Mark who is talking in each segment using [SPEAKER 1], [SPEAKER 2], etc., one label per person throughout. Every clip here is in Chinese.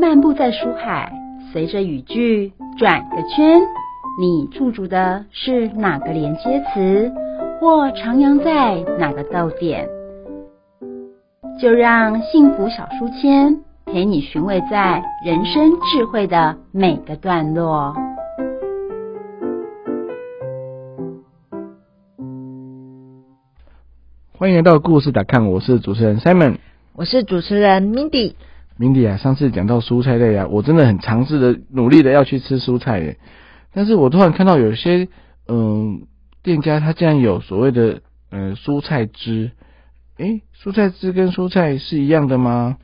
[SPEAKER 1] 漫步在书海，随着语句转个圈，你驻足的是哪个连接词，或徜徉在哪个逗点？就让幸福小书签陪你寻味在人生智慧的每个段落。
[SPEAKER 2] 欢迎来到故事打看，我是主持人 Simon，
[SPEAKER 3] 我是主持人 Mindy。
[SPEAKER 2] Mindy 啊，上次讲到蔬菜类啊，我真的很尝试的努力的要去吃蔬菜耶，但是我突然看到有些嗯店家他竟然有所谓的嗯蔬菜汁，诶，蔬菜汁跟蔬菜是一样的吗？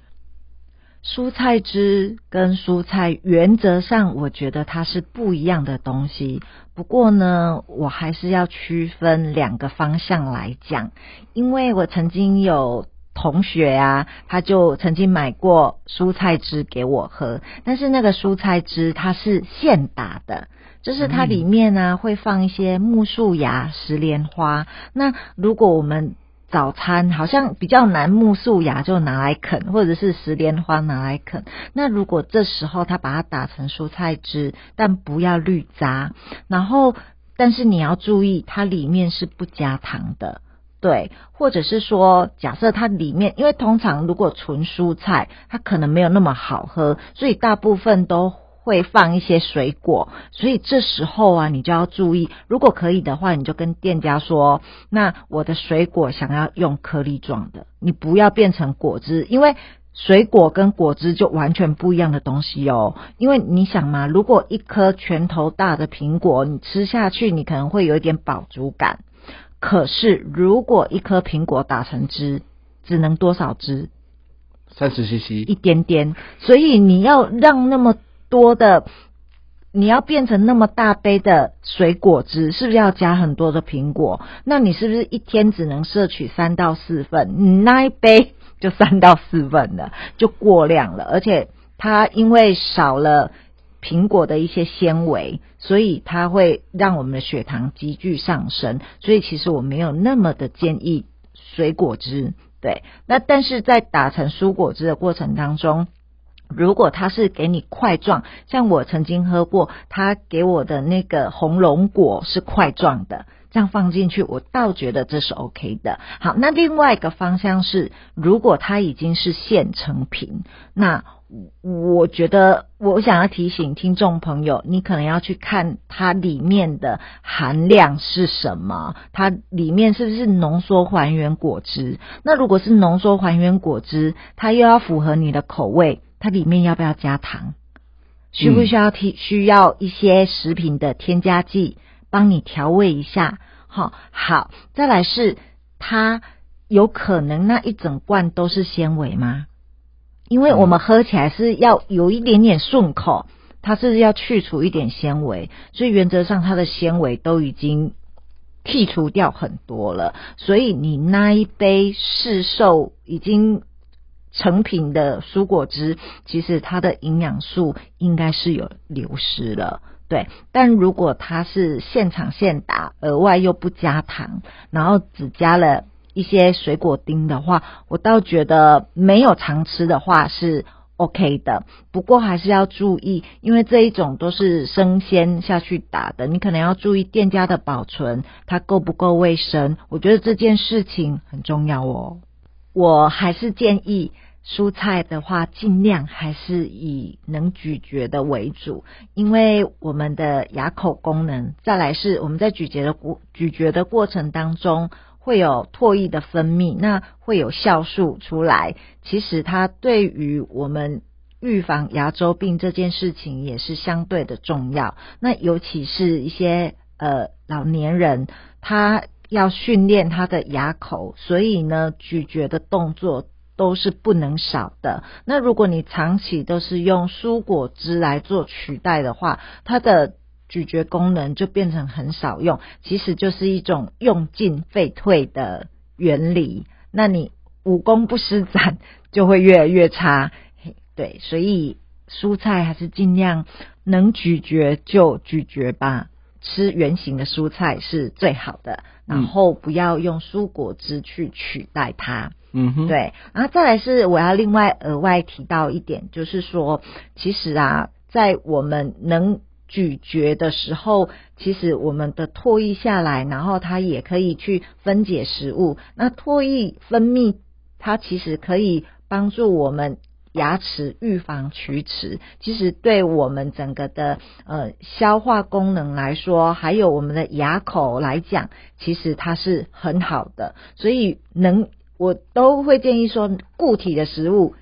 [SPEAKER 3] 蔬菜汁跟蔬菜原则上，我觉得它是不一样的东西。不过呢，我还是要区分两个方向来讲，因为我曾经有同学啊，他就曾经买过蔬菜汁给我喝，但是那个蔬菜汁它是现打的，就是它里面呢会放一些木树芽、石莲花。那如果我们早餐好像比较难，木树芽就拿来啃，或者是石莲花拿来啃。那如果这时候他把它打成蔬菜汁，但不要绿渣，然后但是你要注意，它里面是不加糖的，对，或者是说，假设它里面，因为通常如果纯蔬菜，它可能没有那么好喝，所以大部分都。会放一些水果，所以这时候啊，你就要注意，如果可以的话，你就跟店家说，那我的水果想要用颗粒状的，你不要变成果汁，因为水果跟果汁就完全不一样的东西哦。因为你想嘛，如果一颗拳头大的苹果，你吃下去，你可能会有一点饱足感，可是如果一颗苹果打成汁，只能多少汁？
[SPEAKER 2] 三十 CC，
[SPEAKER 3] 一点点。所以你要让那么。多的，你要变成那么大杯的水果汁，是不是要加很多的苹果？那你是不是一天只能摄取三到四份？你那一杯就三到四份了，就过量了。而且它因为少了苹果的一些纤维，所以它会让我们的血糖急剧上升。所以其实我没有那么的建议水果汁。对，那但是在打成蔬果汁的过程当中。如果它是给你块状，像我曾经喝过，他给我的那个红龙果是块状的，这样放进去，我倒觉得这是 OK 的。好，那另外一个方向是，如果它已经是现成品，那我觉得我想要提醒听众朋友，你可能要去看它里面的含量是什么，它里面是不是浓缩还原果汁？那如果是浓缩还原果汁，它又要符合你的口味。它里面要不要加糖？需不需要提需要一些食品的添加剂帮你调味一下？好，好，再来是它有可能那一整罐都是纤维吗？因为我们喝起来是要有一点点顺口，它是要去除一点纤维，所以原则上它的纤维都已经剔除掉很多了，所以你那一杯市售已经。成品的蔬果汁，其实它的营养素应该是有流失了，对。但如果它是现场现打，额外又不加糖，然后只加了一些水果丁的话，我倒觉得没有常吃的话是 OK 的。不过还是要注意，因为这一种都是生鲜下去打的，你可能要注意店家的保存，它够不够卫生。我觉得这件事情很重要哦。我还是建议。蔬菜的话，尽量还是以能咀嚼的为主，因为我们的牙口功能，再来是我们在咀嚼的过咀嚼的过程当中会有唾液的分泌，那会有酵素出来。其实它对于我们预防牙周病这件事情也是相对的重要。那尤其是一些呃老年人，他要训练他的牙口，所以呢咀嚼的动作。都是不能少的。那如果你长期都是用蔬果汁来做取代的话，它的咀嚼功能就变成很少用，其实就是一种用进废退的原理。那你武功不施展，就会越来越差。对，所以蔬菜还是尽量能咀嚼就咀嚼吧，吃原形的蔬菜是最好的，然后不要用蔬果汁去取代它。
[SPEAKER 2] 嗯哼，，
[SPEAKER 3] 对，然后再来是我要另外额外提到一点，就是说，其实啊，在我们能咀嚼的时候，其实我们的唾液下来，然后它也可以去分解食物。那唾液分泌，它其实可以帮助我们。牙齿预防龋齿，其实对我们整个的呃消化功能来说，还有我们的牙口来讲，其实它是很好的。所以能我都会建议说，固体的食物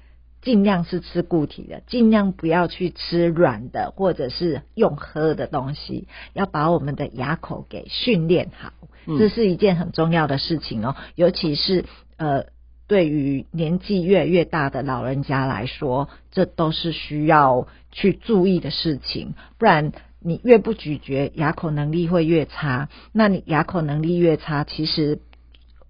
[SPEAKER 3] 尽量是吃固体的，尽量不要去吃软的或者是用喝的东西，要把我们的牙口给训练好，
[SPEAKER 2] 嗯
[SPEAKER 3] 这是一件很重要的事情哦，尤其是呃。对于年纪越来越大的老人家来说，这都是需要去注意的事情，不然你越不咀嚼，牙口能力会越差。那你牙口能力越差，其实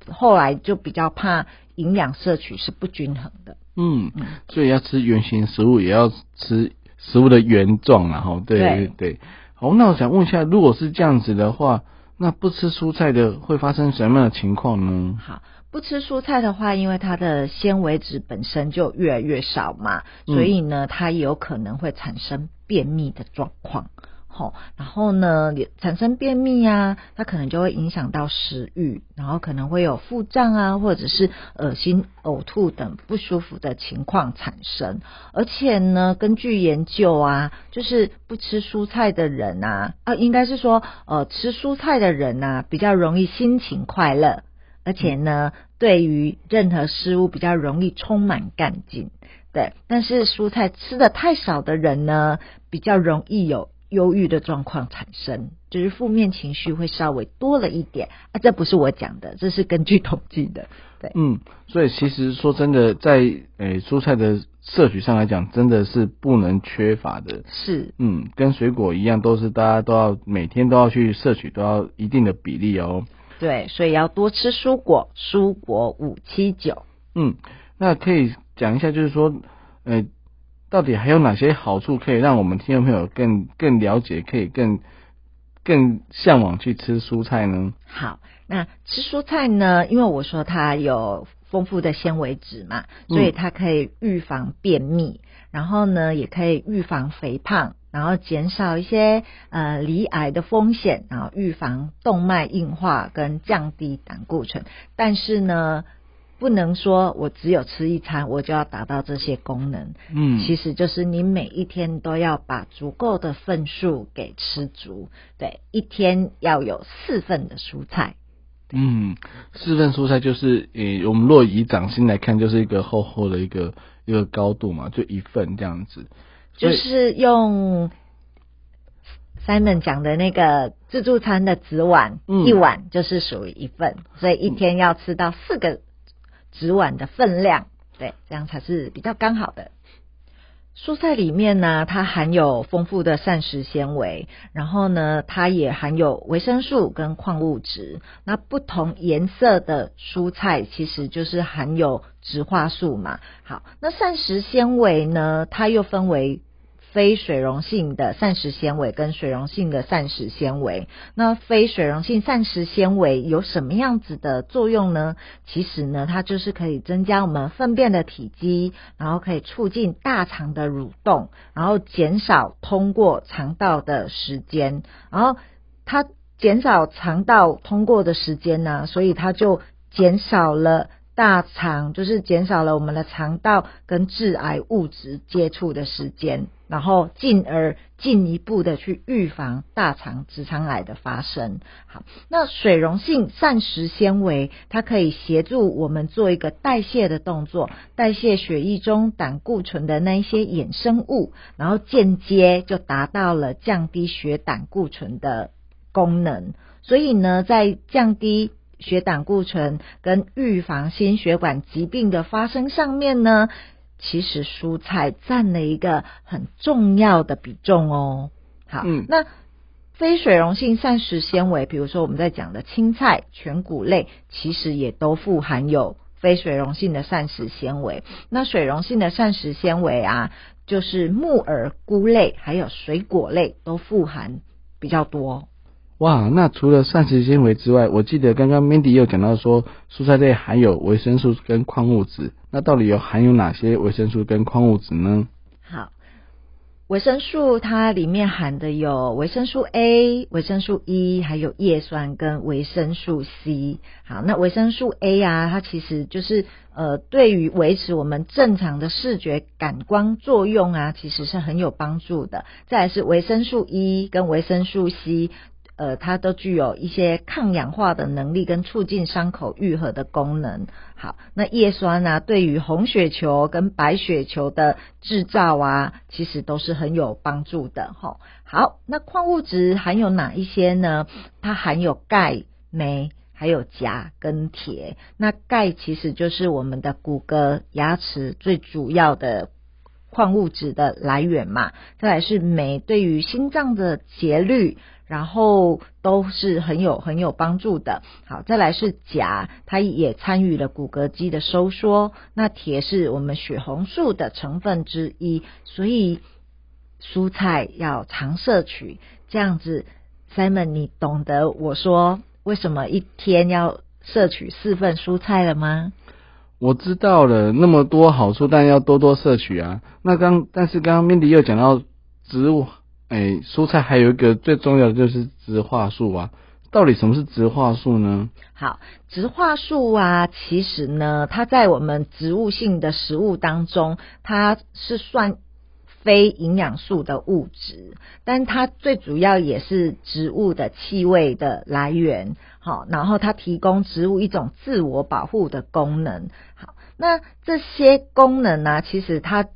[SPEAKER 3] 后来就比较怕营养摄取是不均衡的。
[SPEAKER 2] 嗯
[SPEAKER 3] 嗯，
[SPEAKER 2] 所以要吃原形食物，也要吃食物的原状然后对
[SPEAKER 3] 对
[SPEAKER 2] 对对。好，那我想问一下，如果是这样子的话，那不吃蔬菜的会发生什么样的情况呢？
[SPEAKER 3] 好，不吃蔬菜的话，因为它的纤维质本身就越来越少嘛，
[SPEAKER 2] 嗯
[SPEAKER 3] 所以呢，它也有可能会产生便秘的状况。吼，然后呢，也产生便秘啊，它可能就会影响到食欲，然后可能会有腹胀啊，或者是恶心、呕吐等不舒服的情况产生。而且呢，根据研究啊，就是不吃蔬菜的人啊，啊，应该是说，呃，吃蔬菜的人啊，比较容易心情快乐，而且呢，对于任何事物比较容易充满干劲。对，但是蔬菜吃的太少的人呢，比较容易有忧郁的状况产生，就是负面情绪会稍微多了一点啊。这不是我讲的，这是根据统计的。对，
[SPEAKER 2] 嗯，所以其实说真的，在诶、蔬菜的摄取上来讲，真的是不能缺乏的。
[SPEAKER 3] 是，
[SPEAKER 2] 嗯，跟水果一样，都是大家都要每天都要去摄取，都要一定的比例哦。
[SPEAKER 3] 对，所以要多吃蔬果，蔬果五七九。
[SPEAKER 2] 嗯，那可以讲一下，就是说，呃，到底还有哪些好处可以让我们听众朋友更更了解，可以更更向往去吃蔬菜呢？
[SPEAKER 3] 好，那吃蔬菜呢？因为我说它有丰富的纤维质嘛，
[SPEAKER 2] 嗯
[SPEAKER 3] 所以它可以预防便秘，然后呢，也可以预防肥胖，然后减少一些呃离癌的风险，然后预防动脉硬化跟降低胆固醇。但是呢，不能说我只有吃一餐我就要达到这些功能，
[SPEAKER 2] 嗯，
[SPEAKER 3] 其实就是你每一天都要把足够的份数给吃足，对，一天要有四份的蔬菜。
[SPEAKER 2] 嗯，四份蔬菜就是，诶、我们若以掌心来看，就是一个厚厚的一个一个高度嘛，就一份这样子。
[SPEAKER 3] 就是用 Simon 讲的那个自助餐的纸碗，
[SPEAKER 2] 嗯
[SPEAKER 3] 一碗就是属于一份，所以一天要吃到四个纸碗的分量，对，这样才是比较刚好的。蔬菜里面呢，它含有丰富的膳食纤维，然后呢，它也含有维生素跟矿物质。那不同颜色的蔬菜其实就是含有植化素嘛。好，那膳食纤维呢，它又分为非水溶性的膳食纤维跟水溶性的膳食纤维。那非水溶性膳食纤维有什么样子的作用呢？其实呢，它就是可以增加我们粪便的体积，然后可以促进大肠的蠕动，然后减少通过肠道的时间，然后它减少肠道通过的时间呢，所以它就减少了。大肠就是减少了我们的肠道跟致癌物质接触的时间，然后进而进一步的去预防大肠直肠癌的发生。好，那水溶性膳食纤维它可以协助我们做一个代谢的动作，代谢血液中胆固醇的那一些衍生物，然后间接就达到了降低血胆固醇的功能。所以呢，在降低血胆固醇跟预防心血管疾病的发生上面呢，其实蔬菜占了一个很重要的比重哦。好，
[SPEAKER 2] 嗯
[SPEAKER 3] 那非水溶性膳食纤维，比如说我们在讲的青菜、全谷类，其实也都富含有非水溶性的膳食纤维。那水溶性的膳食纤维啊，就是木耳、菇类还有水果类都富含比较多。
[SPEAKER 2] 哇，那除了膳食纤维之外，我记得刚刚 Mandy 有讲到说，蔬菜类含有维生素跟矿物质，那到底有含有哪些维生素跟矿物质呢？
[SPEAKER 3] 好，维生素它里面含的有维生素 A、维生素 E，还有叶酸跟维生素 C。好，那维生素 A 啊，它其实就是呃，对于维持我们正常的视觉感光作用啊，其实是很有帮助的。再来是维生素 E 跟维生素 C。呃，它都具有一些抗氧化的能力跟促进伤口愈合的功能。好，那叶酸呢，对于红血球跟白血球的制造啊，其实都是很有帮助的。哈，好，那矿物质含有哪一些呢？它含有钙、镁，还有钾跟铁。那钙其实就是我们的骨骼、牙齿最主要的矿物质的来源嘛。再来是镁，对于心脏的节律。然后都是很有很有帮助的。好，再来是钾，它也参与了骨骼肌的收缩。那铁是我们血红素的成分之一，所以蔬菜要常摄取。这样子，Simon，你懂得我说为什么一天要摄取四份蔬菜了吗？
[SPEAKER 2] 我知道了，那么多好处，但要多多摄取啊。那刚但是刚刚 Mindy 又讲到植物。哎，蔬菜还有一个最重要的就是植化素啊，到底什么是植化素呢？
[SPEAKER 3] 好，植化素啊，其实呢，它在我们植物性的食物当中，它是算非营养素的物质，但它最主要也是植物的气味的来源。好，然后它提供植物一种自我保护的功能。好，那这些功能呢，其实它。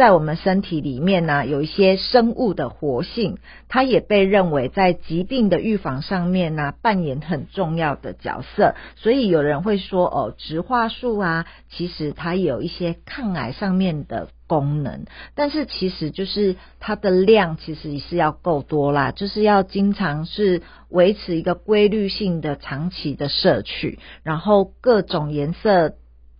[SPEAKER 3] 在我们身体里面呢，有一些生物的活性，它也被认为在疾病的预防上面呢扮演很重要的角色。所以有人会说，哦，植化素啊，其实它有一些抗癌上面的功能，但是其实就是它的量其实也是要够多啦，就是要经常是维持一个规律性的长期的摄取，然后各种颜色。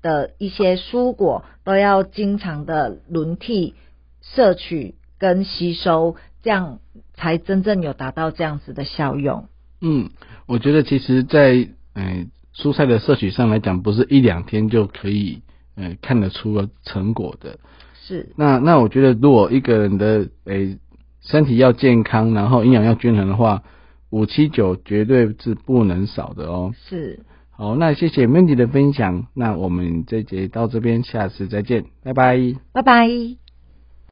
[SPEAKER 3] 的一些蔬果都要经常的轮替摄取跟吸收，这样才真正有达到这样子的效用。
[SPEAKER 2] 嗯，我觉得其实，在嗯蔬菜的摄取上来讲，不是一两天就可以嗯看得出成果的。
[SPEAKER 3] 是。
[SPEAKER 2] 那那我觉得，如果一个人的诶身体要健康，然后营养要均衡的话，五七九绝对是不能少的哦。
[SPEAKER 3] 是。
[SPEAKER 2] 好，那谢谢 Mandy 的分享，那我们这节到这边，下次再见，拜拜，
[SPEAKER 3] 拜拜。